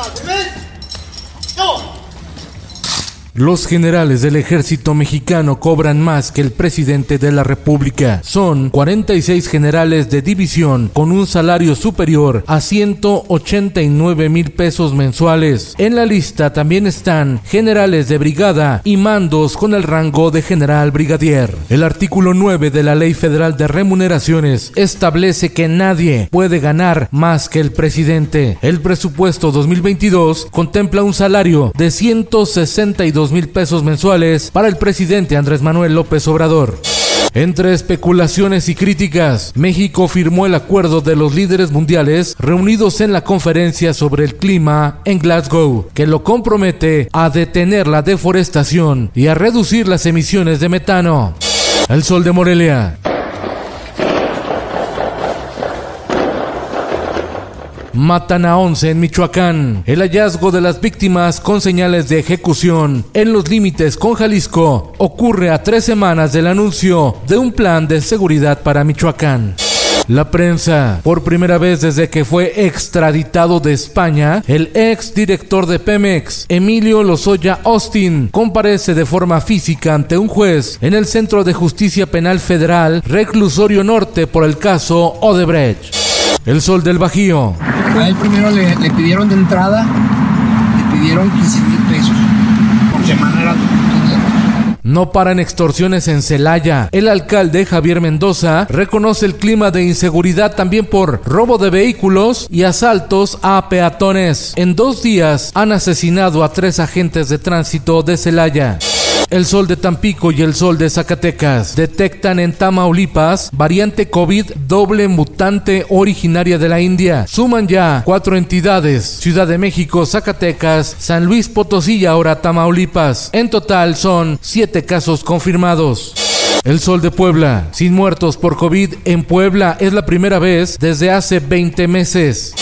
啊准备 go Los generales del ejército mexicano cobran más que el presidente de la República. Son 46 generales de división con un salario superior a 189 mil pesos mensuales. En la lista también están generales de brigada y mandos con el rango de general brigadier. El artículo 9 de la Ley Federal de Remuneraciones establece que nadie puede ganar más que el presidente. El presupuesto 2022 contempla un salario de 162 mil pesos mensuales para el presidente Andrés Manuel López Obrador. Entre especulaciones y críticas, México firmó el acuerdo de los líderes mundiales reunidos en la conferencia sobre el clima en Glasgow, que lo compromete a detener la deforestación y a reducir las emisiones de metano. El sol de Morelia. Matan a 11 en Michoacán. El hallazgo de las víctimas con señales de ejecución en los límites con Jalisco ocurre a tres semanas del anuncio de un plan de seguridad para Michoacán. La prensa, por primera vez desde que fue extraditado de España, el ex director de Pemex, Emilio Lozoya Austin, comparece de forma física ante un juez en el Centro de Justicia Penal Federal, Reclusorio Norte, por el caso Odebrecht. El sol del Bajío. A él primero le, le pidieron de entrada, le pidieron 15 mil pesos. Por semana era No paran extorsiones en Celaya. El alcalde Javier Mendoza reconoce el clima de inseguridad también por robo de vehículos y asaltos a peatones. En dos días han asesinado a tres agentes de tránsito de Celaya. El sol de Tampico y el sol de Zacatecas detectan en Tamaulipas variante COVID doble mutante originaria de la India. Suman ya cuatro entidades: Ciudad de México, Zacatecas, San Luis Potosí y ahora Tamaulipas. En total son siete casos confirmados. El Sol de Puebla. Sin muertos por COVID en Puebla es la primera vez desde hace 20 meses.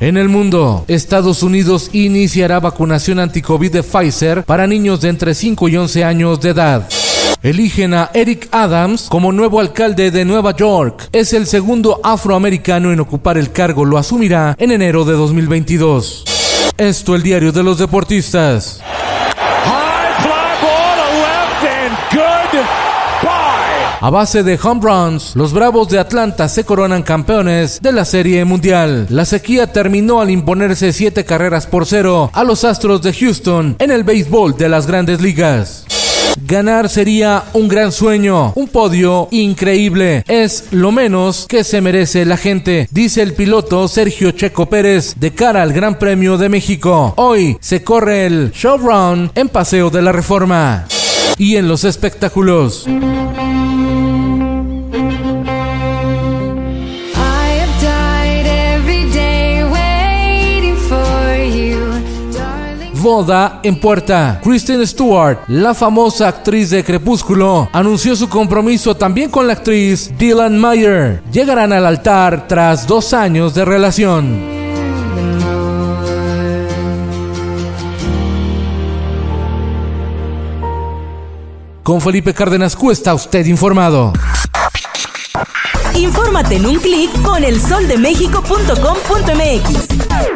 En el mundo, Estados Unidos iniciará vacunación anti-COVID de Pfizer para niños de entre 5 y 11 años de edad. Eligen a Eric Adams como nuevo alcalde de Nueva York. Es el segundo afroamericano en ocupar el cargo. Lo asumirá en enero de 2022. Esto el diario de los deportistas. High goodbye. A base de home runs, los Bravos de Atlanta se coronan campeones de la Serie Mundial. La sequía terminó al imponerse siete carreras por cero a los Astros de Houston en el béisbol de las grandes ligas. Ganar sería un gran sueño, un podio increíble. Es lo menos que se merece la gente, dice el piloto Sergio Checo Pérez de cara al Gran Premio de México. Hoy se corre el showround en Paseo de la Reforma. Y en los espectáculos. Boda en puerta. Kristen Stewart, la famosa actriz de Crepúsculo, anunció su compromiso también con la actriz Dylan Meyer. Llegarán al altar tras dos años de relación. Con Felipe Cárdenas Q está usted informado. Infórmate en un clic con elsoldemexico.com.mx.